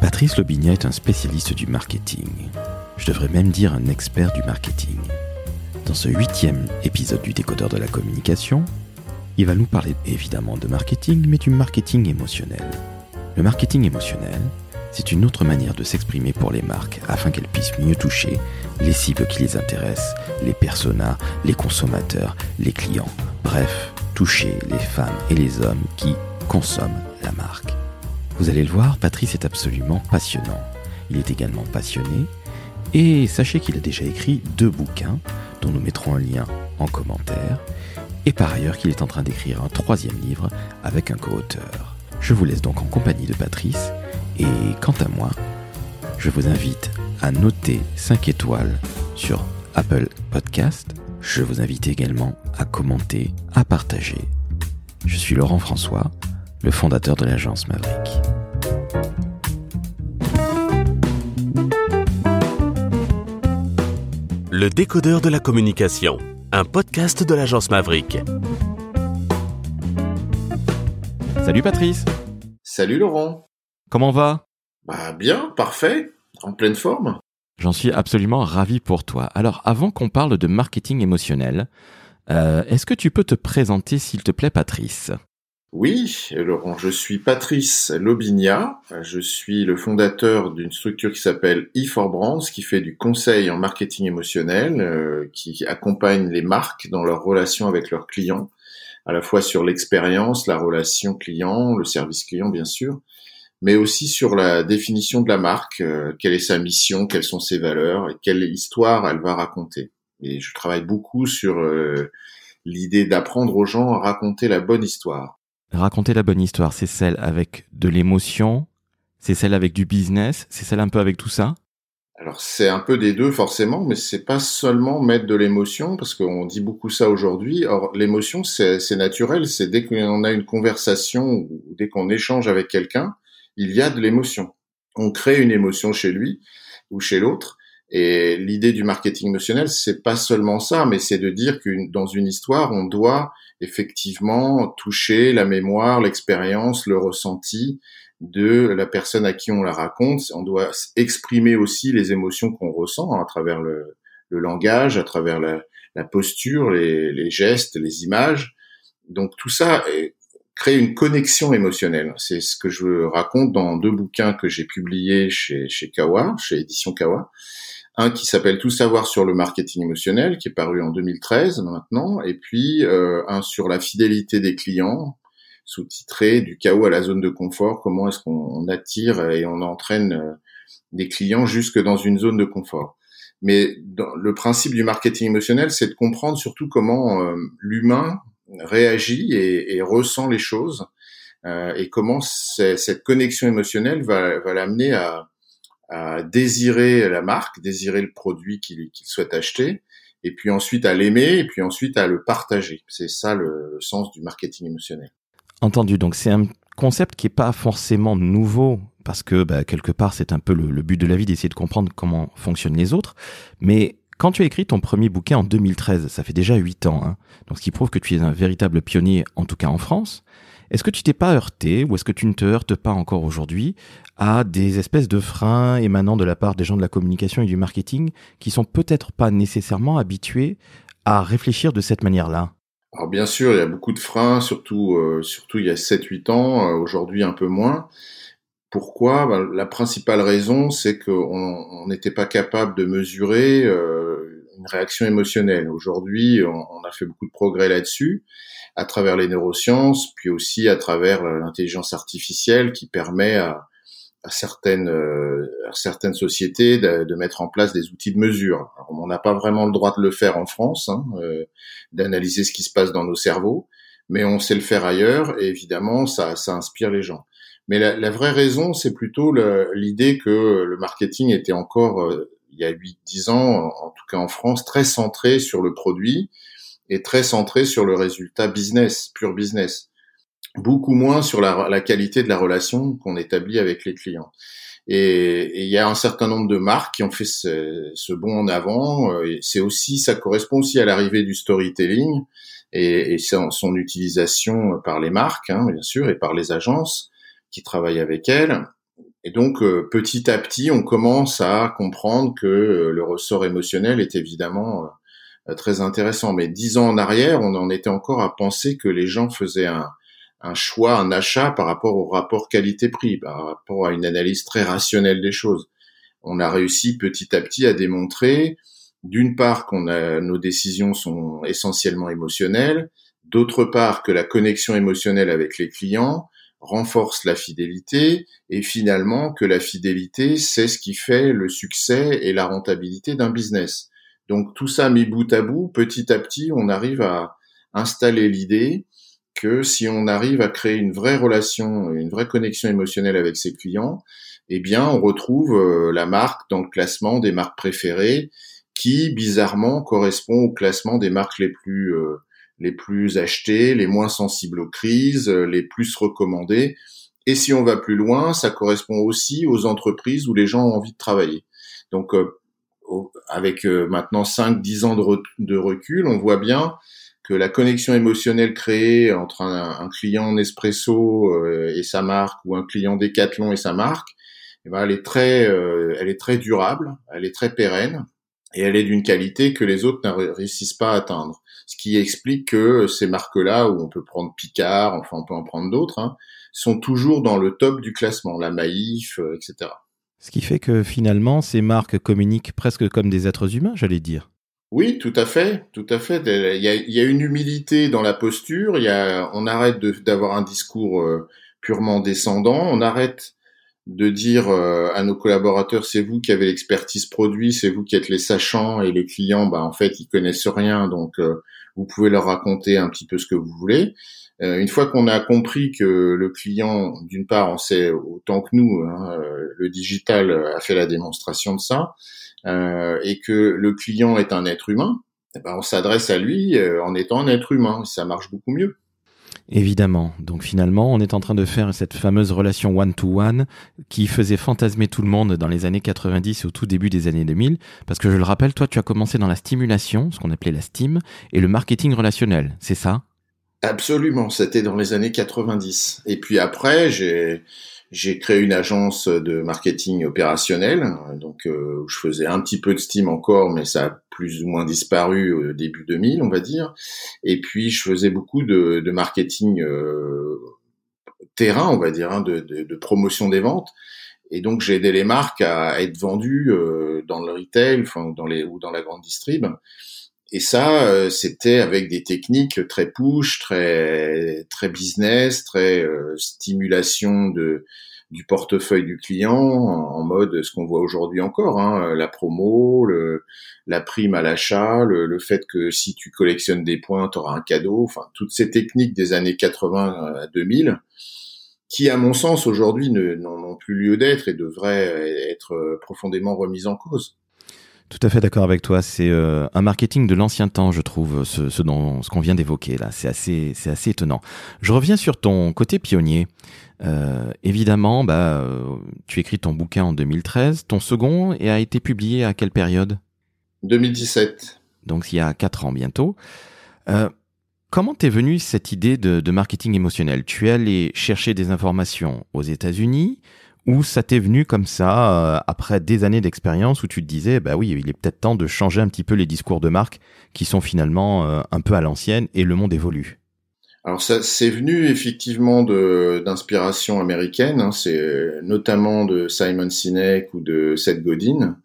Patrice Lobigna est un spécialiste du marketing. Je devrais même dire un expert du marketing. Dans ce huitième épisode du décodeur de la communication, il va nous parler évidemment de marketing, mais du marketing émotionnel. Le marketing émotionnel, c'est une autre manière de s'exprimer pour les marques afin qu'elles puissent mieux toucher les cibles qui les intéressent, les personas, les consommateurs, les clients. Bref, toucher les femmes et les hommes qui consomment la marque. Vous allez le voir, Patrice est absolument passionnant. Il est également passionné et sachez qu'il a déjà écrit deux bouquins dont nous mettrons un lien en commentaire et par ailleurs qu'il est en train d'écrire un troisième livre avec un co-auteur. Je vous laisse donc en compagnie de Patrice et quant à moi, je vous invite à noter 5 étoiles sur Apple Podcast. Je vous invite également à commenter, à partager. Je suis Laurent François, le fondateur de l'agence Maverick. Le décodeur de la communication, un podcast de l'agence Maverick. Salut Patrice Salut Laurent. Comment va? Bah bien, parfait, en pleine forme. J'en suis absolument ravi pour toi. Alors avant qu'on parle de marketing émotionnel, euh, est-ce que tu peux te présenter s'il te plaît Patrice? Oui, Laurent, je suis Patrice Lobigna. Je suis le fondateur d'une structure qui s'appelle e4Brands, qui fait du conseil en marketing émotionnel, euh, qui accompagne les marques dans leur relation avec leurs clients, à la fois sur l'expérience, la relation client, le service client bien sûr, mais aussi sur la définition de la marque, euh, quelle est sa mission, quelles sont ses valeurs et quelle histoire elle va raconter. Et je travaille beaucoup sur euh, l'idée d'apprendre aux gens à raconter la bonne histoire. Raconter la bonne histoire, c'est celle avec de l'émotion, c'est celle avec du business, c'est celle un peu avec tout ça? Alors c'est un peu des deux forcément, mais c'est pas seulement mettre de l'émotion parce qu'on dit beaucoup ça aujourd'hui. Or l'émotion c'est naturel, c'est dès qu'on a une conversation ou dès qu'on échange avec quelqu'un, il y a de l'émotion. On crée une émotion chez lui ou chez l'autre. Et l'idée du marketing émotionnel, c'est pas seulement ça, mais c'est de dire que dans une histoire, on doit effectivement toucher la mémoire, l'expérience, le ressenti de la personne à qui on la raconte. On doit exprimer aussi les émotions qu'on ressent à travers le, langage, à travers la, posture, les, les, gestes, les images. Donc tout ça créer une connexion émotionnelle. C'est ce que je raconte dans deux bouquins que j'ai publiés chez, chez Kawa, chez Édition Kawa. Un qui s'appelle Tout savoir sur le marketing émotionnel, qui est paru en 2013 maintenant, et puis euh, un sur la fidélité des clients, sous-titré du chaos à la zone de confort, comment est-ce qu'on attire et on entraîne euh, des clients jusque dans une zone de confort. Mais le principe du marketing émotionnel, c'est de comprendre surtout comment euh, l'humain réagit et, ressent les choses euh, et comment cette connexion émotionnelle va l'amener à, à, désirer la marque, désirer le produit qu'il souhaite acheter, et puis ensuite à l'aimer, et puis ensuite à le partager. C'est ça le, sens du marketing émotionnel. Entendu. Donc c'est un concept qui est pas forcément nouveau parce que bah, quelque part c'est un peu le, le but de la vie d'essayer de comprendre comment fonctionnent les autres, mais quand tu as écrit ton premier bouquin en 2013, ça fait déjà 8 ans, hein, donc ce qui prouve que tu es un véritable pionnier, en tout cas en France, est-ce que tu t'es pas heurté, ou est-ce que tu ne te heurtes pas encore aujourd'hui, à des espèces de freins émanant de la part des gens de la communication et du marketing qui sont peut-être pas nécessairement habitués à réfléchir de cette manière-là? Alors bien sûr, il y a beaucoup de freins, surtout euh, il y a 7-8 ans, euh, aujourd'hui un peu moins. Pourquoi? Ben, La principale raison, c'est qu'on n'était pas capable de mesurer euh, une réaction émotionnelle. Aujourd'hui, on, a fait beaucoup de progrès là-dessus, à travers les neurosciences, puis aussi à travers euh, l'intelligence artificielle qui permet à, certaines, euh, certaines sociétés de, mettre en place des outils de mesure. on n'a pas vraiment le droit de le faire en France, hein, d'analyser ce qui se passe dans nos cerveaux, mais on sait le faire ailleurs, et évidemment, ça, ça inspire les gens. Mais la, la vraie raison, c'est plutôt l'idée que le marketing était encore, euh, il y a 8-10 ans, en tout cas en France, très centré sur le produit et très centré sur le résultat business, pur business. Beaucoup moins sur la, la qualité de la relation qu'on établit avec les clients. Et, il y a un certain nombre de marques qui ont fait ce, ce bond en avant. Euh, c'est aussi, ça correspond aussi à l'arrivée du storytelling et, et son, son, utilisation par les marques, hein, bien sûr, et par les agences qui travaillent avec elle, Et donc euh, petit à petit, on commence à comprendre que euh, le ressort émotionnel est évidemment très intéressant. Mais dix ans en arrière, on en était encore à penser que les gens faisaient un, un choix, un achat par rapport au rapport qualité-prix, par rapport à une analyse très rationnelle des choses. On a réussi petit à petit à démontrer, d'une part, qu'on a nos décisions sont essentiellement émotionnelles, d'autre part que la connexion émotionnelle avec les clients renforce la fidélité et finalement que la fidélité, c'est ce qui fait le succès et la rentabilité d'un business. Donc tout ça mis bout à bout, petit à petit, on arrive à installer l'idée que si on arrive à créer une vraie relation, une vraie connexion émotionnelle avec ses clients, eh bien, on retrouve euh, la marque dans le classement des marques préférées, qui bizarrement correspond au classement des marques les plus euh, les plus achetées, les moins sensibles aux crises, euh, les plus recommandées. Et si on va plus loin, ça correspond aussi aux entreprises où les gens ont envie de travailler. Donc, avec maintenant 5-10 ans de, de recul, on voit bien que la connexion émotionnelle créée entre un, client Nespresso euh, et sa marque ou un client Decathlon et sa marque, eh ben, elle est très, euh, elle est très durable, elle est très pérenne et elle est d'une qualité que les autres ne réussissent pas à atteindre. Ce qui explique que ces marques-là, où on peut prendre Picard, enfin on peut en prendre d'autres, hein, sont toujours dans le top du classement, la Maïf, euh, etc. Ce qui fait que finalement, ces marques communiquent presque comme des êtres humains, j'allais dire. Oui, tout à fait, tout à fait. Il y a, une humilité dans la posture. Il y a, on arrête d'avoir un discours euh, purement descendant. On arrête de dire euh, à nos collaborateurs c'est vous qui avez l'expertise produit, c'est vous qui êtes les sachants et les clients, bah en fait ils connaissent rien, donc euh, vous pouvez leur raconter un petit peu ce que vous voulez. Une fois qu'on a compris que le client, d'une part, en sait autant que nous, hein, le digital a fait la démonstration de ça. Euh, et que le client est un être humain, eh ben on s'adresse à lui euh, en étant un être humain. Ça marche beaucoup mieux. Évidemment. Donc finalement, on est en train de faire cette fameuse relation one-to-one qui faisait fantasmer tout le monde dans les années 90 et au tout début des années 2000. Parce que je le rappelle, toi, tu as commencé dans la stimulation, ce qu'on appelait la STEAM, et le marketing relationnel. C'est ça? Absolument. C'était dans les années 90. Et puis après, j'ai créé une agence de marketing opérationnel, donc euh, je faisais un petit peu de Steam encore, mais ça a plus ou moins disparu au début 2000, on va dire. Et puis je faisais beaucoup de, de marketing euh, terrain, on va dire, hein, de, de, de, promotion des ventes. Et donc j'ai aidé les marques à être vendues euh, dans le retail, enfin dans les ou dans la grande distrib. Et ça, euh, c'était avec des techniques très push, très très business, très euh, stimulation de du portefeuille du client en, mode ce qu'on voit aujourd'hui encore, hein, la promo, le, la prime à l'achat, le, le, fait que si tu collectionnes des points, tu auras un cadeau, enfin toutes ces techniques des années 80 à 2000 qui, à mon sens, aujourd'hui n'ont plus lieu d'être et devraient être profondément remises en cause. Tout à fait d'accord avec toi. C'est euh, un marketing de l'ancien temps, je trouve, ce, ce, ce qu'on vient d'évoquer là. C'est assez, c'est assez étonnant. Je reviens sur ton côté pionnier. Euh, évidemment, bah, euh, tu écris ton bouquin en 2013. Ton second et a été publié à quelle période? 2017. Donc il y a quatre ans bientôt. Euh, comment t'es venue cette idée de, de marketing émotionnel? Tu es allé chercher des informations aux États-Unis ou ça t'est venu comme ça, euh, après des années d'expérience, où tu te disais, bah oui, il est peut-être temps de changer un petit peu les discours de marque qui sont finalement euh, un peu à l'ancienne et le monde évolue. Alors ça, c'est venu effectivement d'inspiration américaine, hein, c'est notamment de Simon Sinek ou de Seth Godin,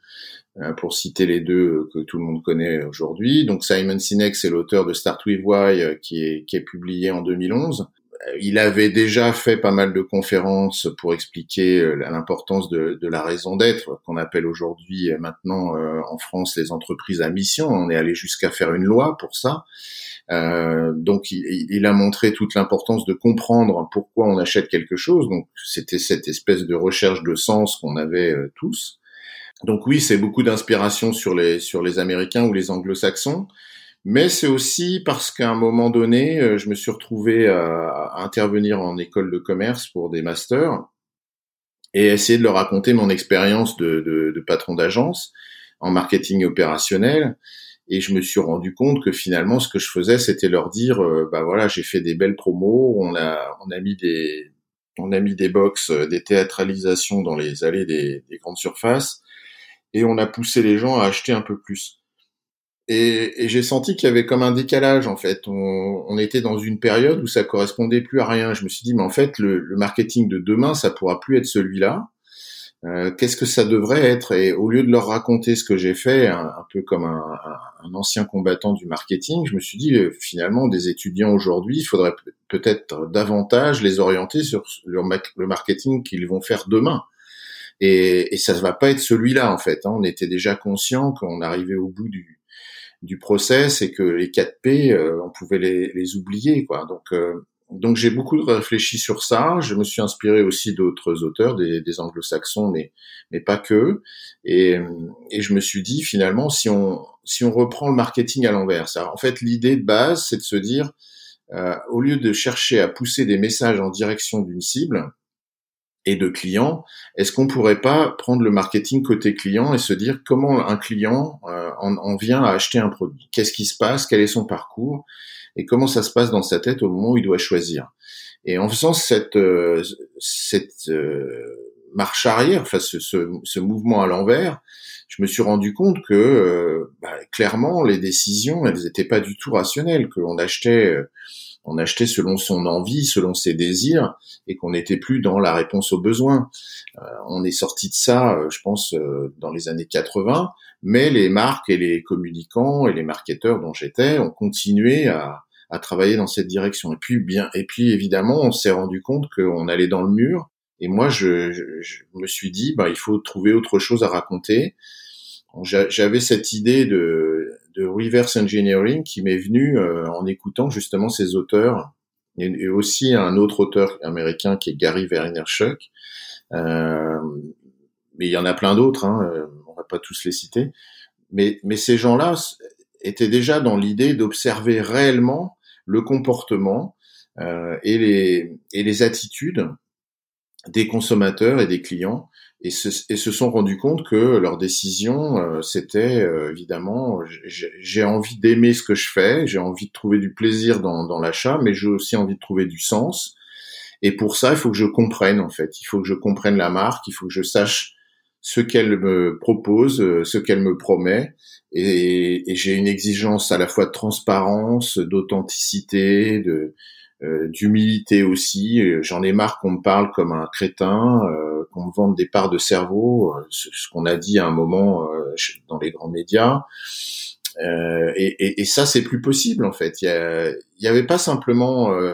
euh, pour citer les deux que tout le monde connaît aujourd'hui. Donc Simon Sinek, c'est l'auteur de Start with Why, qui est, qui est publié en 2011 il avait déjà fait pas mal de conférences pour expliquer euh, l'importance de, la raison d'être, qu'on appelle aujourd'hui euh, maintenant euh, en France les entreprises à mission. On est allé jusqu'à faire une loi pour ça. donc il, a montré toute l'importance de comprendre pourquoi on achète quelque chose. Donc c'était cette espèce de recherche de sens qu'on avait tous. Donc oui, c'est beaucoup d'inspiration sur les sur les Américains ou les Anglo-Saxons mais c'est aussi parce qu'à un moment donné, euh, je me suis retrouvé à, intervenir en école de commerce pour des masters et essayer de leur raconter mon expérience de, de, patron d'agence en marketing opérationnel. Et je me suis rendu compte que finalement, ce que je faisais, c'était leur dire, euh, bah voilà, j'ai fait des belles promos, on a, on a mis des, on a mis des box, des théâtralisations dans les allées des, des grandes surfaces, et on a poussé les gens à acheter un peu plus. Et, et j'ai senti qu'il y avait comme un décalage en fait. On, on, était dans une période où ça correspondait plus à rien. Je me suis dit mais en fait le, le marketing de demain ça pourra plus être celui-là. Euh, Qu'est-ce que ça devrait être? Et au lieu de leur raconter ce que j'ai fait, un, peu comme un, un, ancien combattant du marketing, je me suis dit euh, finalement des étudiants aujourd'hui, il faudrait peut-être davantage les orienter sur le, le marketing qu'ils vont faire demain. Et, et ça ne va pas être celui-là en fait. Hein. On était déjà conscient qu'on arrivait au bout du, du process et que les 4 P, euh, on pouvait les, les, oublier, quoi. Donc, euh, donc j'ai beaucoup réfléchi sur ça. Je me suis inspiré aussi d'autres auteurs, des, des anglo-saxons, mais mais pas que. Et, et je me suis dit finalement, si on si on reprend le marketing à l'envers, en fait, l'idée de base, c'est de se dire, euh, au lieu de chercher à pousser des messages en direction d'une cible, et de clients, est-ce qu'on pourrait pas prendre le marketing côté client et se dire comment un client euh, en, vient à acheter un produit? Qu'est-ce qui se passe? Quel est son parcours? Et comment ça se passe dans sa tête au moment où il doit choisir? Et en faisant cette, euh, cette euh, marche arrière, enfin ce, ce, ce mouvement à l'envers, je me suis rendu compte que euh, bah, clairement les décisions elles n'étaient pas du tout rationnelles, qu'on achetait euh, on achetait selon son envie, selon ses désirs, et qu'on n'était plus dans la réponse aux besoins. Euh, on est sorti de ça, euh, je pense, euh, dans les années 80, mais les marques et les communicants et les marketeurs dont j'étais ont continué à, à, travailler dans cette direction. Et puis bien, et puis évidemment, on s'est rendu compte qu'on allait dans le mur. Et moi, je, je, je me suis dit, bah, il faut trouver autre chose à raconter. J'avais cette idée de de reverse engineering qui m'est venu euh, en écoutant justement ces auteurs et, aussi un autre auteur américain qui est Gary Vaynerchuk. Euh, mais il y en a plein d'autres, hein, euh, on va pas tous les citer. Mais, mais ces gens-là étaient déjà dans l'idée d'observer réellement le comportement euh, et, les, et les attitudes des consommateurs et des clients et se, et sont rendus compte que leur décision, euh, c'était euh, évidemment, j'ai envie d'aimer ce que je fais, j'ai envie de trouver du plaisir dans, dans l'achat, mais j'ai aussi envie de trouver du sens. Et pour ça, il faut que je comprenne en fait, il faut que je comprenne la marque, il faut que je sache ce qu'elle me propose, euh, ce qu'elle me promet. Et, et j'ai une exigence à la fois de transparence, d'authenticité, de d'humilité aussi. J'en ai marre qu'on me parle comme un crétin, euh, qu'on me vende des parts de cerveau, euh, ce, qu'on a dit à un moment dans les grands médias. Et, ça, c'est plus possible en fait. Il n'y avait pas simplement euh,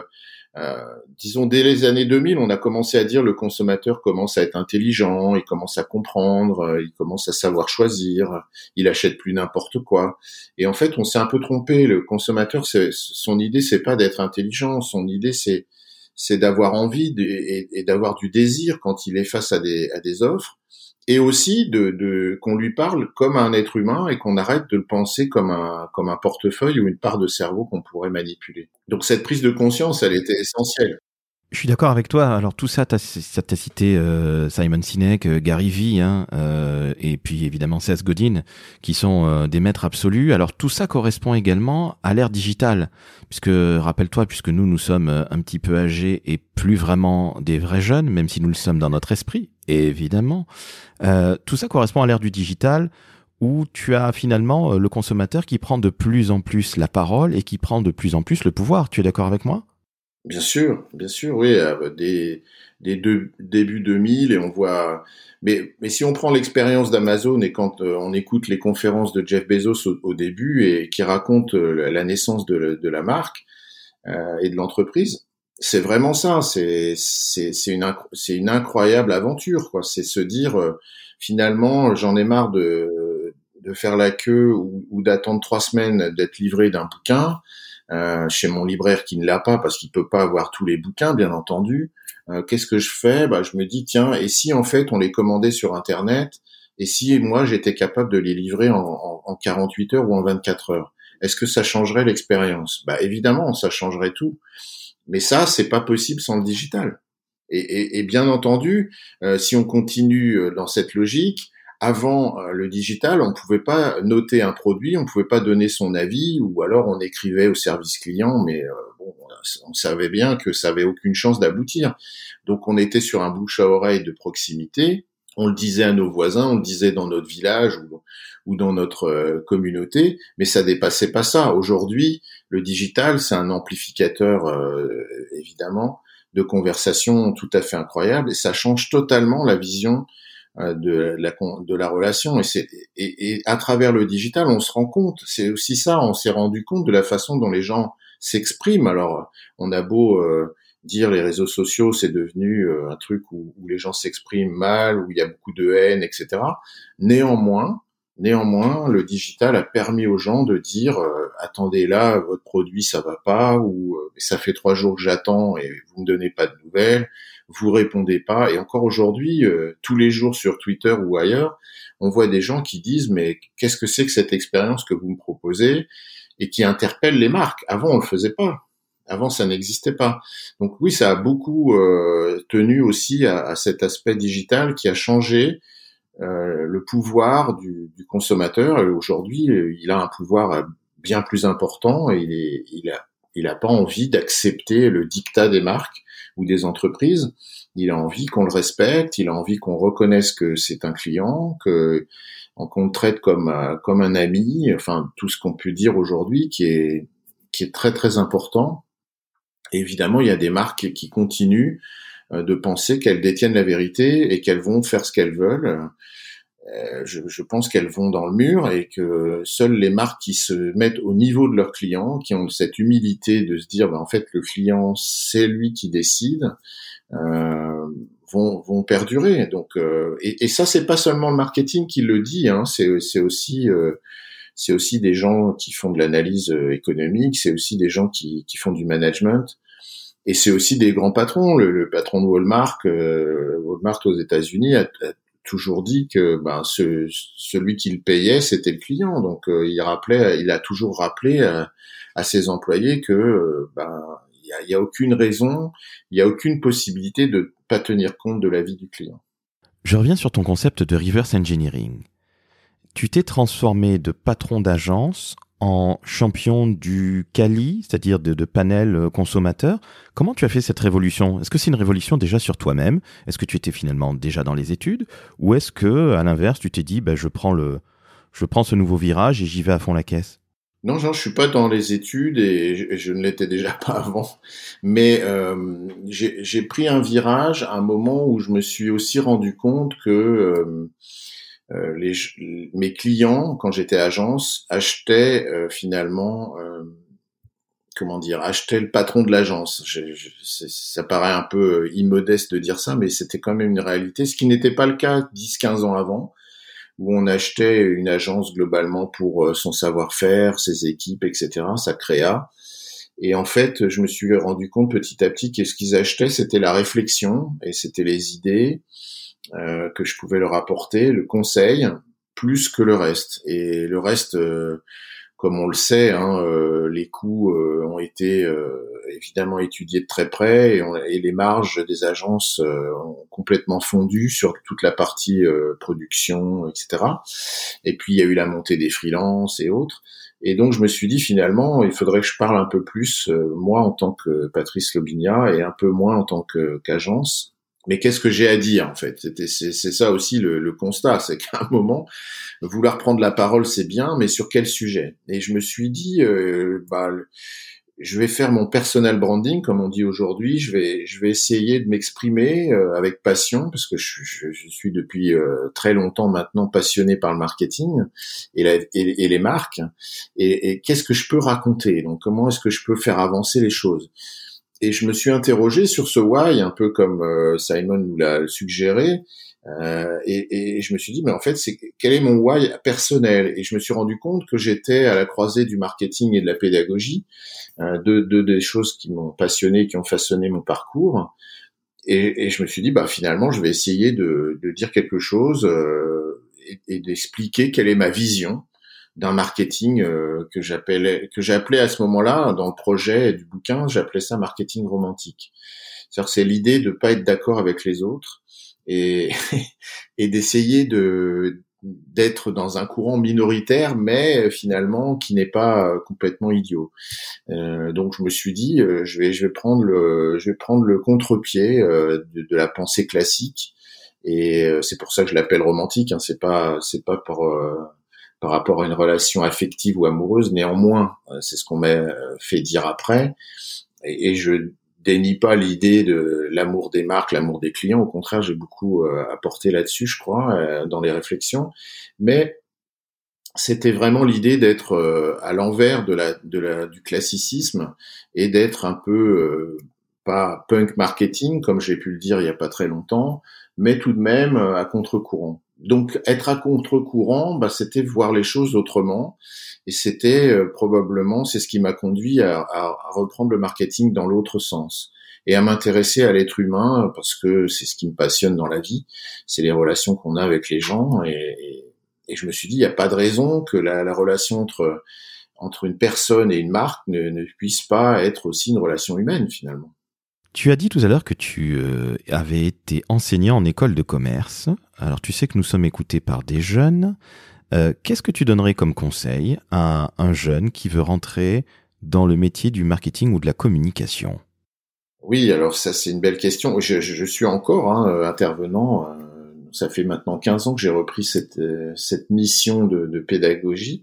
disons dès les années 2000, on a commencé à dire le consommateur commence à être intelligent, il commence à comprendre, euh, il commence à savoir choisir, il achète plus n'importe quoi. Et en fait, on s'est un peu trompé. Le consommateur, son idée, c'est pas d'être intelligent, son idée, c'est c'est d'avoir envie et, d'avoir du désir quand il est face à des offres et aussi de, qu'on lui parle comme un être humain et qu'on arrête de le penser comme un comme un portefeuille ou une part de cerveau qu'on pourrait manipuler. Donc cette prise de conscience, elle était essentielle. Je suis d'accord avec toi. Alors tout ça, ça t'a cité euh, Simon Sinek, euh, Gary Vee, hein, euh, et puis évidemment Seth Godin, qui sont euh, des maîtres absolus. Alors tout ça correspond également à l'ère digitale, puisque rappelle-toi, puisque nous nous sommes un petit peu âgés et plus vraiment des vrais jeunes, même si nous le sommes dans notre esprit, évidemment. tout ça correspond à l'ère du digital, où tu as finalement le consommateur qui prend de plus en plus la parole et qui prend de plus en plus le pouvoir. Tu es d'accord avec moi? Bien sûr, bien sûr, oui, euh, des, des deux, début 2000 et on voit. Mais, mais si on prend l'expérience d'Amazon et quand euh, on écoute les conférences de Jeff Bezos au, début et qui raconte euh, la naissance de, la marque euh, et de l'entreprise, c'est vraiment ça. C'est une une incroyable aventure quoi. C'est se dire finalement j'en ai marre de de faire la queue ou, d'attendre trois semaines d'être livré d'un bouquin. Euh, chez mon libraire qui ne l'a pas parce qu'il peut pas avoir tous les bouquins, bien entendu. Euh, qu'est-ce que je fais? Bah, Je me dis, tiens, et si en fait on les commandait sur Internet? Et si moi j'étais capable de les livrer en, en, en 48 heures ou en 24 heures? Est-ce que ça changerait l'expérience? Bah évidemment, ça changerait tout. Mais ça, c'est pas possible sans le digital. Et, bien entendu, euh, si on continue dans cette logique, avant euh, le digital, on ne pouvait pas noter un produit, on ne pouvait pas donner son avis, ou alors on écrivait au service client, mais euh, bon, on savait bien que ça avait aucune chance d'aboutir. Donc on était sur un bouche à oreille de proximité. On le disait à nos voisins, on le disait dans notre village ou, dans notre euh, communauté, mais ça dépassait pas ça. Aujourd'hui, le digital, c'est un amplificateur euh, évidemment de conversation tout à fait incroyable et ça change totalement la vision euh, de la, de la relation et, c'est, et, et, à travers le digital on se rend compte c'est aussi ça on s'est rendu compte de la façon dont les gens s'expriment alors on a beau euh, dire les réseaux sociaux c'est devenu euh, un truc où, où les gens s'expriment mal où il y a beaucoup de haine etc néanmoins Néanmoins, le digital a permis aux gens de dire attendez là, votre produit ça va pas ou ça fait trois jours que j'attends et vous me donnez pas de nouvelles vous répondez pas. Et encore aujourd'hui, euh, tous les jours sur Twitter ou ailleurs, on voit des gens qui disent mais qu'est-ce que c'est que cette expérience que vous me proposez et qui interpellent les marques. Avant, on le faisait pas. Avant, ça n'existait pas. Donc oui, ça a beaucoup euh, tenu aussi à, cet aspect digital qui a changé euh, le pouvoir du, du consommateur. Et aujourd'hui, il a un pouvoir bien plus important et il, est, il a il n'a pas envie d'accepter le dictat des marques ou des entreprises. Il a envie qu'on le respecte, il a envie qu'on reconnaisse que c'est un client, que qu'on le traite comme euh, comme un ami, enfin tout ce qu'on peut dire aujourd'hui qui est qui est très très important. Évidemment, il y a des marques qui continuent euh, de penser qu'elles détiennent la vérité et qu'elles vont faire ce qu'elles veulent. Euh, je, je, pense qu'elles vont dans le mur et que seules les marques qui se mettent au niveau de leurs clients, qui ont cette humilité de se dire, ben, en fait, le client, c'est lui qui décide, euh, vont, vont perdurer. Donc, euh, et, et, ça, c'est pas seulement le marketing qui le dit, hein, c'est aussi euh, c'est aussi des gens qui font de l'analyse euh, économique, c'est aussi des gens qui, qui font du management. Et c'est aussi des grands patrons. Le, le patron de Walmart, euh, Walmart aux États-Unis, a, toujours dit que ben, ce, celui qui le payait, c'était le client. Donc euh, il rappelait, il a toujours rappelé à, à ses employés que ben il n'y a, a, aucune raison, il n'y a aucune possibilité de pas tenir compte de la vie du client. Je reviens sur ton concept de reverse engineering. Tu t'es transformé de patron d'agence en champion du Cali, c'est-à-dire de, panel euh, consommateur. Comment tu as fait cette révolution? Est-ce que c'est une révolution déjà sur toi-même? Est-ce que tu étais finalement déjà dans les études? Ou est-ce que, à l'inverse, tu t'es dit, ben, je prends le, je prends ce nouveau virage et j'y vais à fond la caisse? Non, Jean, je suis pas dans les études et je, je ne l'étais déjà pas avant. Mais euh, j'ai pris un virage à un moment où je me suis aussi rendu compte que euh, les, mes clients, quand j'étais agence, achetaient euh, finalement, euh, comment dire, achetaient le patron de l'agence. Ça paraît un peu immodeste de dire ça, mais c'était quand même une réalité, ce qui n'était pas le cas 10-15 ans avant, où on achetait une agence globalement pour son savoir-faire, ses équipes, etc., sa créa. Et en fait, je me suis rendu compte petit à petit que ce qu'ils achetaient, c'était la réflexion et c'était les idées euh, que je pouvais leur apporter, le conseil, plus que le reste. Et le reste, euh, comme on le sait, hein, euh, les coûts ont été évidemment étudiés de très près et, on, et, les marges des agences ont complètement fondu sur toute la partie production, etc. Et puis il y a eu la montée des freelances et autres. Et donc je me suis dit finalement, il faudrait que je parle un peu plus, moi en tant que Patrice Lobinia, et un peu moins en tant qu'agence mais qu'est-ce que j'ai à dire en fait? C'est ça aussi le, le constat, c'est qu'à un moment, vouloir prendre la parole c'est bien, mais sur quel sujet? Et je me suis dit, euh, bah, je vais faire mon personal branding, comme on dit aujourd'hui. Je vais, je vais essayer de m'exprimer euh, avec passion, parce que je, je, je suis depuis euh, très longtemps maintenant passionné par le marketing et, la, et, les marques. Et, et qu'est-ce que je peux raconter? Donc, comment est-ce que je peux faire avancer les choses? Et je me suis interrogé sur ce why, un peu comme euh, Simon nous l'a suggéré, euh, et, et, je me suis dit, mais en fait, c'est quel est mon why personnel? Et je me suis rendu compte que j'étais à la croisée du marketing et de la pédagogie, euh, deux, deux des choses qui m'ont passionné, qui ont façonné mon parcours. Et, et, je me suis dit, bah finalement, je vais essayer de, de dire quelque chose euh, et, et d'expliquer quelle est ma vision d'un marketing euh, que j'appelais que j'appelais à ce moment-là dans le projet du bouquin, j'appelais ça marketing romantique. C'est-à-dire c'est l'idée de pas être d'accord avec les autres et et d'essayer de d'être dans un courant minoritaire, mais finalement qui n'est pas complètement idiot. Euh, donc je me suis dit, euh, je vais je vais prendre le je vais prendre le contre-pied de, de, la pensée classique, et c'est pour ça que je l'appelle romantique. Hein, c'est pas c'est pas pour par rapport à une relation affective ou amoureuse. Néanmoins, c'est ce qu'on m'a fait dire après, et, je dénie pas l'idée de l'amour des marques, l'amour des clients. Au contraire, j'ai beaucoup euh, apporté là-dessus, je crois, euh, dans les réflexions. Mais c'était vraiment l'idée d'être euh, à l'envers de la, de la, du classicisme et d'être un peu pas punk marketing comme j'ai pu le dire il y a pas très longtemps, mais tout de même à contre-courant donc être à contre-courant, bah, c'était voir les choses autrement, et c'était euh, probablement c'est ce qui m'a conduit à, reprendre le marketing dans l'autre sens et à m'intéresser à l'être humain parce que c'est ce qui me passionne dans la vie, c'est les relations qu'on a avec les gens, et, je me suis dit il n'y a pas de raison que la, relation entre entre une personne et une marque ne puisse pas être aussi une relation humaine finalement. Tu as dit tout à l'heure que tu euh, avais été enseignant en école de commerce. Alors tu sais que nous sommes écoutés par des jeunes. Euh, qu'est-ce que tu donnerais comme conseil à un jeune qui veut rentrer dans le métier du marketing ou de la communication? Oui, alors ça c'est une belle question. Je, suis encore hein, euh, intervenant. ça fait maintenant 15 ans que j'ai repris cette, cette mission de, de pédagogie.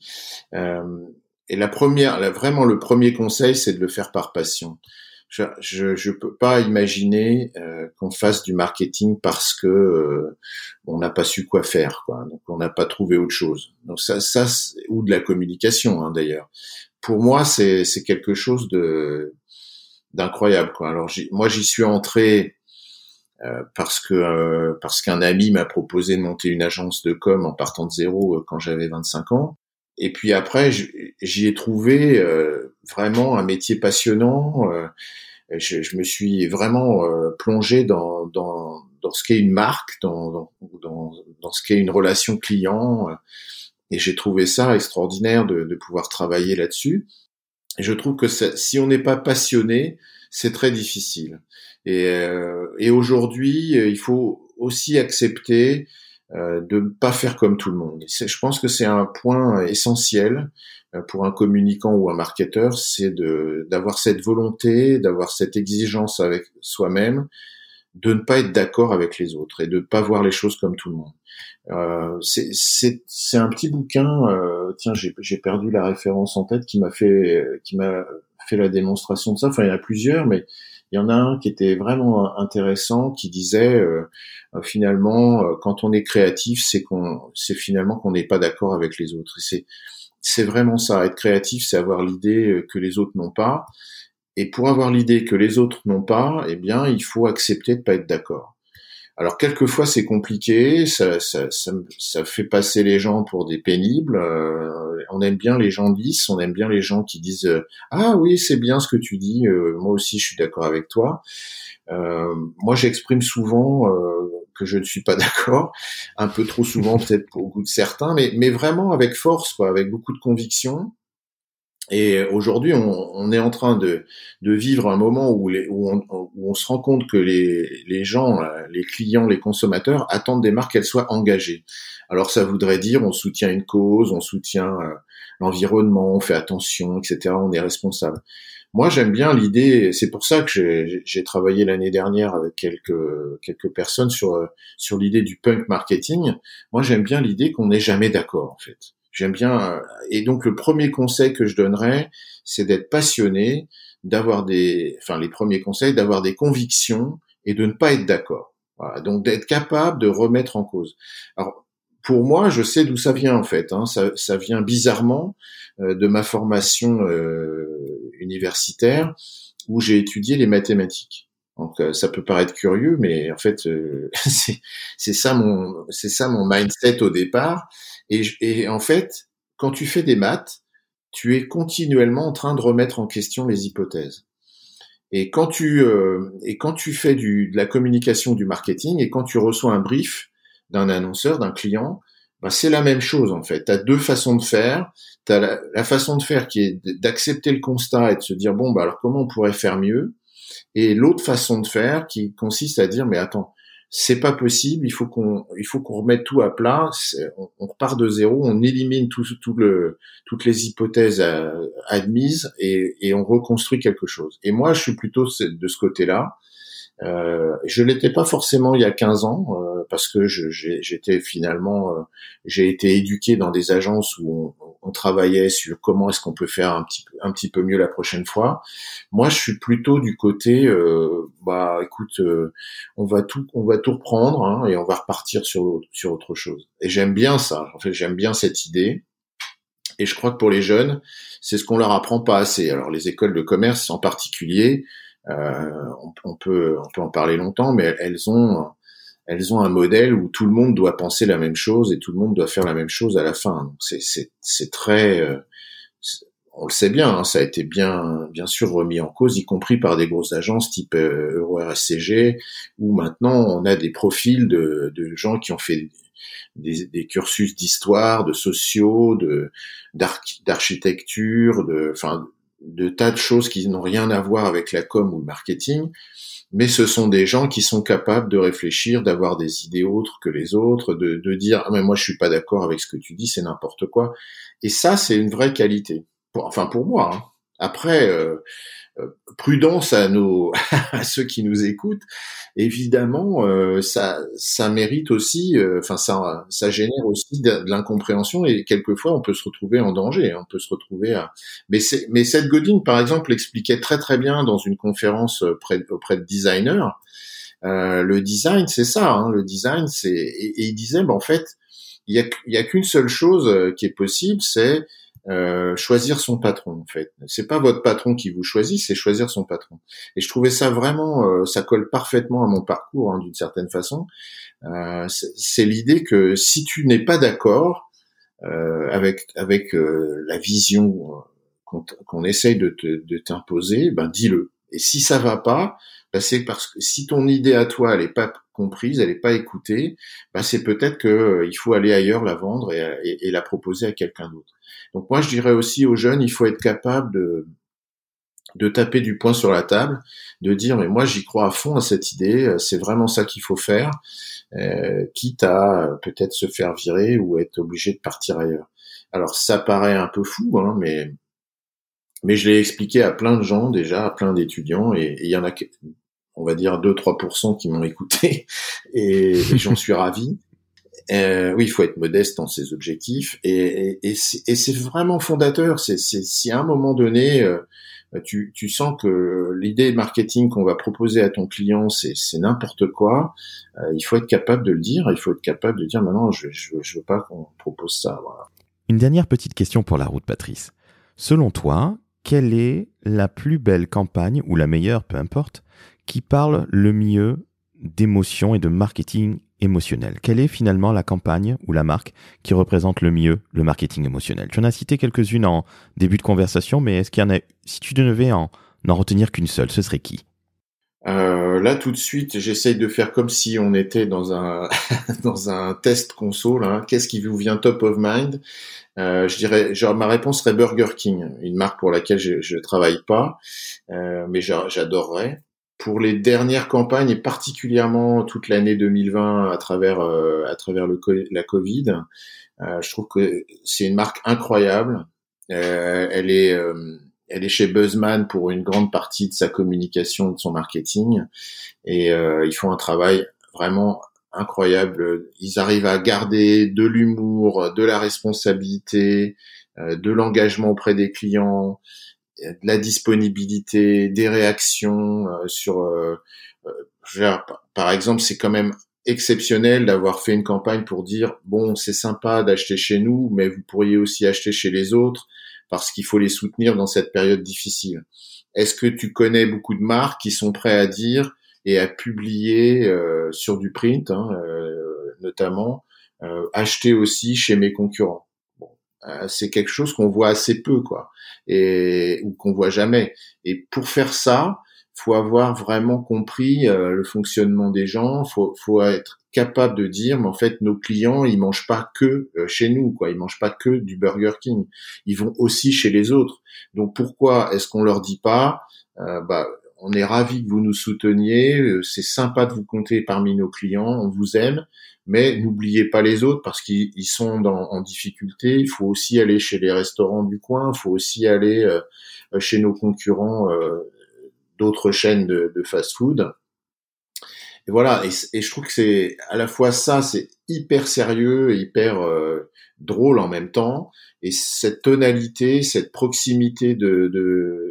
et la première, vraiment le premier conseil, c'est de le faire par passion je je peux pas imaginer euh, qu'on fasse du marketing parce que euh, on n'a pas su quoi faire quoi. Donc on n'a pas trouvé autre chose. Donc ça ou de la communication hein, d'ailleurs. Pour moi c'est quelque chose d'incroyable alors moi j'y suis entré euh, parce que parce qu'un ami m'a proposé de monter une agence de com en partant de zéro quand j'avais 25 ans et puis après, j'y ai trouvé euh, vraiment un métier passionnant. Euh, je, je, me suis vraiment euh, plongé dans, dans, dans ce qu'est une marque, dans, dans, dans ce qu'est une relation client. et j'ai trouvé ça extraordinaire de, de pouvoir travailler là-dessus. Je trouve que si on n'est pas passionné, c'est très difficile. Et, et aujourd'hui, il faut aussi accepter euh, de ne pas faire comme tout le monde. Je pense que c'est un point essentiel euh, pour un communicant ou un marketeur, c'est d'avoir cette volonté, d'avoir cette exigence avec soi-même, de ne pas être d'accord avec les autres et de ne pas voir les choses comme tout le monde. Euh, c'est un petit bouquin, euh, tiens, j'ai perdu la référence en tête qui m'a fait qui m'a fait la démonstration de ça. Enfin, il y en a plusieurs, mais il y en a un qui était vraiment intéressant, qui disait euh, euh, finalement, euh, quand on est créatif, c'est qu'on, c'est finalement qu'on n'est pas d'accord avec les autres. c'est c'est vraiment ça. Être créatif, c'est avoir l'idée que les autres n'ont pas. Et pour avoir l'idée que les autres n'ont pas, eh bien, il faut accepter de pas être d'accord. Alors quelquefois c'est compliqué, ça, fait passer les gens pour des pénibles. Euh, on aime bien les gens lisses, on aime bien les gens qui disent euh, ah oui c'est bien ce que tu dis, euh, moi aussi je suis d'accord avec toi. moi j'exprime souvent que je ne suis pas d'accord, un peu trop souvent peut-être pour beaucoup de certains, mais, mais vraiment avec force, quoi, avec beaucoup de conviction. Et aujourd'hui, on, est en train de, vivre un moment où, on, se rend compte que les, les gens, les clients, les consommateurs attendent des marques qu'elles soient engagées. Alors ça voudrait dire on soutient une cause, on soutient euh, l'environnement, on fait attention, etc. On est responsable. Moi, j'aime bien l'idée. C'est pour ça que j'ai travaillé l'année dernière avec quelques quelques personnes sur sur l'idée du punk marketing. Moi, j'aime bien l'idée qu'on n'est jamais d'accord, en fait J'aime bien. Euh, et donc le premier conseil que je donnerais, c'est d'être passionné, d'avoir des, enfin les premiers conseils, d'avoir des convictions et de ne pas être d'accord. Voilà. Donc d'être capable de remettre en cause. Alors pour moi, je sais d'où ça vient en fait. Hein. Ça, ça, vient bizarrement euh, de ma formation euh, universitaire où j'ai étudié les mathématiques. Donc ça peut paraître curieux, mais en fait c'est ça mon c'est ça mon mindset au départ. Et, en fait, quand tu fais des maths, tu es continuellement en train de remettre en question les hypothèses. Et quand tu euh, et quand tu fais du, de la communication, du marketing, et quand tu reçois un brief d'un annonceur, d'un client, bah c'est la même chose en fait. Tu as deux façons de faire. Tu as la, la, façon de faire qui est d'accepter le constat et de se dire bon bah alors comment on pourrait faire mieux, et l'autre façon de faire qui consiste à dire mais attends c'est pas possible. Il faut qu'on, il faut qu'on remette tout à plat. On, repart de zéro, on élimine tout, tout le, toutes les hypothèses euh, admises et, et, on reconstruit quelque chose. Et moi, je suis plutôt de ce côté-là. Euh, je l'étais pas forcément il y a 15 ans euh, parce que j'étais finalement euh, j'ai été éduqué dans des agences où on, on travaillait sur comment est-ce qu'on peut faire un petit un petit peu mieux la prochaine fois. Moi, je suis plutôt du côté euh, bah écoute, on va tout on va tout reprendre hein, et on va repartir sur sur autre chose. Et j'aime bien ça. En fait, j'aime bien cette idée. Et je crois que pour les jeunes, c'est ce qu'on leur apprend pas assez. Alors les écoles de commerce en particulier, euh, on, peut on peut en parler longtemps, mais elles ont elles ont un modèle où tout le monde doit penser la même chose et tout le monde doit faire la même chose à la fin. C'est très euh, on le sait bien, hein, ça a été bien, bien sûr remis en cause, y compris par des grosses agences type euh, EuroRSCG, où maintenant on a des profils de, de gens qui ont fait des, des cursus d'histoire, de sociaux, d'architecture, de, enfin, de tas de choses qui n'ont rien à voir avec la com ou le marketing, mais ce sont des gens qui sont capables de réfléchir, d'avoir des idées autres que les autres, de, de dire ah mais moi je suis pas d'accord avec ce que tu dis, c'est n'importe quoi. Et ça c'est une vraie qualité. enfin pour moi. Hein. Après, euh, prudence à nos à ceux qui nous écoutent. Évidemment, euh, ça ça mérite aussi, euh, enfin ça ça génère aussi de, l'incompréhension et quelquefois on peut se retrouver en danger. Hein, on peut se retrouver à. Mais c'est mais Seth Godin par exemple l'expliquait très très bien dans une conférence auprès, auprès de designers. le design, c'est ça. Hein, le design, c'est et, il disait, ben, en fait, il il y a qu'une seule chose qui est possible, c'est euh, choisir son patron en fait. C'est pas votre patron qui vous choisit, c'est choisir son patron. Et je trouvais ça vraiment, euh, ça colle parfaitement à mon parcours hein, d'une certaine façon. Euh, c'est l'idée que si tu n'es pas d'accord avec avec la vision qu'on essaye de t'imposer, ben dis-le. Et si ça va pas, ben c'est parce que si ton idée à toi elle est pas comprise, elle est pas écoutée, ben c'est peut-être que il faut aller ailleurs la vendre et, la proposer à quelqu'un d'autre. Donc moi, je dirais aussi aux jeunes, il faut être capable de, de taper du poing sur la table, de dire mais moi j'y crois à fond à cette idée, euh, c'est vraiment ça qu'il faut faire, euh, quitte à peut-être se faire virer ou être obligé de partir ailleurs. Alors ça paraît un peu fou, hein, mais mais je l'ai expliqué à plein de gens déjà, à plein d'étudiants, et il y en a, on va dire 2-3% qui m'ont écouté, et j'en suis ravi. Euh, oui, il faut être modeste dans ses objectifs et, c'est vraiment fondateur. C'est si à un moment donné euh, tu, sens que l'idée marketing qu'on va proposer à ton client c'est n'importe quoi, euh, il faut être capable de le dire. Il faut être capable de dire maintenant je je veux pas qu'on propose ça. Une dernière petite question pour la route, Patrice. Selon toi, quelle est la plus belle campagne ou la meilleure, peu importe, qui parle le mieux d'émotion et de marketing émotionnel. Quelle est finalement la campagne ou la marque qui représente le mieux le marketing émotionnel? Tu en as cité quelques-unes en début de conversation, mais est-ce qu'il y en a, si tu devais en, n'en retenir qu'une seule, ce serait qui? Euh, là tout de suite, j'essaye de faire comme si on était dans un test console. Hein. Qu'est-ce qui vous vient top of mind? Euh, Je dirais, ma réponse serait Burger King, une marque pour laquelle je ne travaille pas, euh, mais j'adorerais pour les dernières campagnes et particulièrement toute l'année 2020 à travers euh, à travers le la Covid, euh, je trouve que c'est une marque incroyable. Euh, elle est elle est chez Buzzman pour une grande partie de sa communication, de son marketing, et ils font un travail vraiment incroyable. Ils arrivent à garder de l'humour, de la responsabilité, de l'engagement auprès des clients la disponibilité, des réactions euh, sur. Euh, euh, par exemple, c'est quand même exceptionnel d'avoir fait une campagne pour dire bon, c'est sympa d'acheter chez nous, mais vous pourriez aussi acheter chez les autres parce qu'il faut les soutenir dans cette période difficile. Est-ce que tu connais beaucoup de marques qui sont prêts à dire et à publier sur du print, hein, notamment, acheter aussi chez mes concurrents? euh, c'est quelque chose qu'on voit assez peu, quoi, et ou qu'on voit jamais. Et pour faire ça, faut avoir vraiment compris euh, le fonctionnement des gens. Faut, faut être capable de dire, mais en fait, nos clients, ils mangent pas que euh, chez nous, quoi. Ils mangent pas que du Burger King. Ils vont aussi chez les autres. Donc pourquoi est-ce qu'on leur dit pas, bah, on est ravi que vous nous souteniez. C'est sympa de vous compter parmi nos clients. On vous aime, mais n'oubliez pas les autres parce qu'ils sont en difficulté. Il faut aussi aller chez les restaurants du coin. Il faut aussi aller chez nos concurrents d'autres chaînes de, fast-food. Et voilà, et, je trouve que c'est à la fois ça, c'est hyper sérieux, hyper euh, drôle en même temps, et cette tonalité, cette proximité de, de,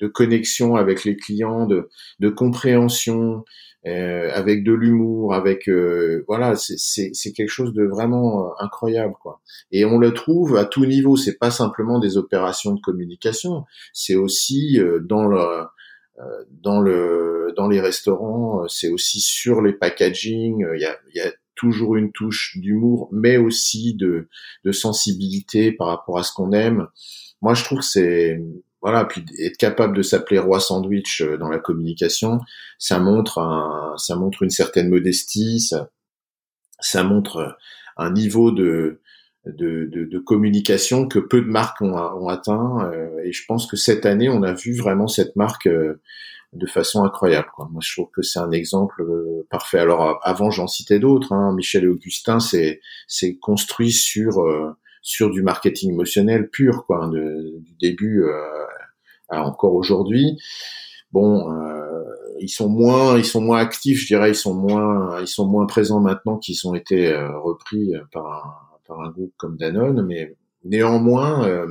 de connexion avec les clients, de, de compréhension, euh, avec de l'humour, avec euh, voilà, c'est quelque chose de vraiment euh, incroyable quoi. Et on le trouve à tout niveau. C'est pas simplement des opérations de communication, c'est aussi euh, dans le euh, dans le dans les restaurants, c'est aussi sur les packaging. Il y a, y a toujours une touche d'humour, mais aussi de, de sensibilité par rapport à ce qu'on aime. Moi, je trouve que c'est voilà, puis être capable de s'appeler roi sandwich dans la communication, ça montre un, ça montre une certaine modestie, ça, ça montre un niveau de de, de, de, communication que peu de marques ont, ont atteint. Euh, et je pense que cette année, on a vu vraiment cette marque euh, de façon incroyable. Quoi. Moi, je trouve que c'est un exemple euh, parfait. Alors avant, j'en citais d'autres. Hein. Michel et Augustin, c'est construit sur sur du marketing émotionnel pur, quoi, hein, du début encore aujourd'hui. Bon, ils sont moins, ils sont moins actifs, je dirais, ils sont moins, ils sont moins présents maintenant qu'ils ont été repris par par un groupe comme Danone, mais néanmoins, euh,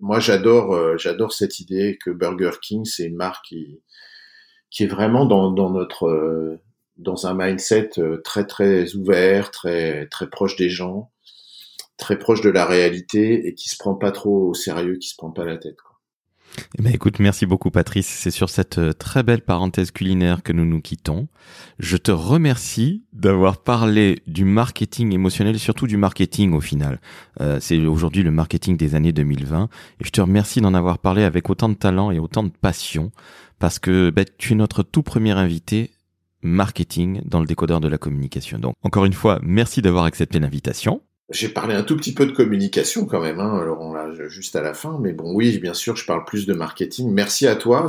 moi j'adore euh, j'adore cette idée que Burger King c'est une marque qui qui est vraiment dans, dans notre euh, dans un mindset très très ouvert, très très proche des gens, très proche de la réalité et qui se prend pas trop au sérieux, qui se prend pas la tête. Quoi. Eh ben, écoute, merci beaucoup Patrice. C'est sur cette euh, très belle parenthèse culinaire que nous nous quittons. Je te remercie d'avoir parlé du marketing émotionnel, surtout du marketing au final. Euh, c'est aujourd'hui le marketing des années 2020. Et je te remercie d'en avoir parlé avec autant de talent et autant de passion, parce que ben, tu es notre tout premier invité marketing dans le décodeur de la communication. Donc, encore une fois, merci d'avoir accepté l'invitation. J'ai parlé un tout petit peu de communication quand même, hein, Laurent, là, juste à la fin. Mais bon, oui, bien sûr, je parle plus de marketing. Merci à toi.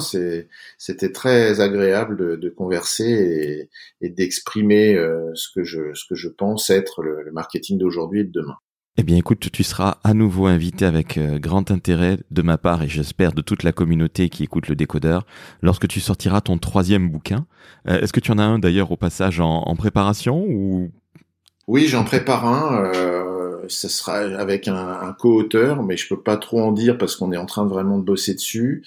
C'était très agréable de, de converser et, et d'exprimer euh, ce, que je, ce que je pense être le, le marketing d'aujourd'hui et de demain. Eh bien, écoute, tu seras à nouveau invité avec euh, grand intérêt de ma part et j'espère de toute la communauté qui écoute le décodeur lorsque tu sortiras ton troisième bouquin. Euh, est-ce que tu en as un d'ailleurs au passage en, en préparation ou? Oui, j'en prépare un. Euh, ce sera avec un, un co-auteur, mais je peux pas trop en dire parce qu'on est en train de vraiment de bosser dessus.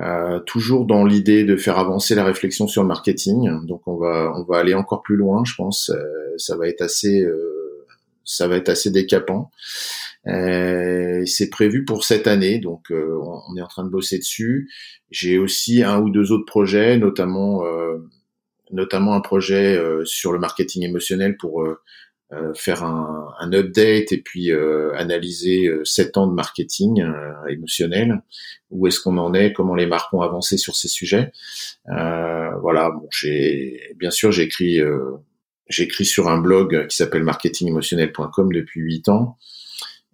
Euh, toujours dans l'idée de faire avancer la réflexion sur le marketing. Donc on va on va aller encore plus loin, je pense. Euh, ça va être assez euh, ça va être assez décapant. Euh, c'est prévu pour cette année, donc on est en train de bosser dessus. J'ai aussi un ou deux autres projets, notamment notamment un projet sur le marketing émotionnel pour euh, faire un, un, update et puis euh, analyser euh, sept ans de marketing émotionnel. Où est-ce qu'on en est? Comment les marques ont avancé sur ces sujets? Voilà. Bon, j'ai bien sûr j'ai écrit j'écris sur un blog qui s'appelle marketingemotionnel.com depuis huit ans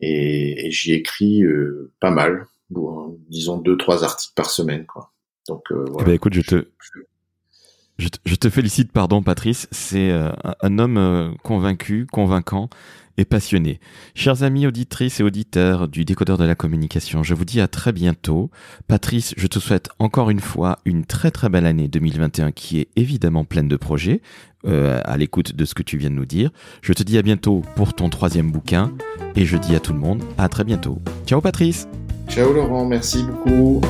et, et j'y écris pas mal, bon, disons deux trois articles par semaine quoi. Donc voilà. Eh ben, écoute, je te félicite, pardon Patrice, c'est euh, un homme euh, convaincu, convaincant et passionné. Chers amis auditrices et auditeurs du décodeur de la communication, je vous dis à très bientôt. Patrice, je te souhaite encore une fois une très très belle année 2021 qui est évidemment pleine de projets, euh, à l'écoute de ce que tu viens de nous dire. Je te dis à bientôt pour ton troisième bouquin et je dis à tout le monde à très bientôt. Ciao Patrice Ciao Laurent, merci beaucoup.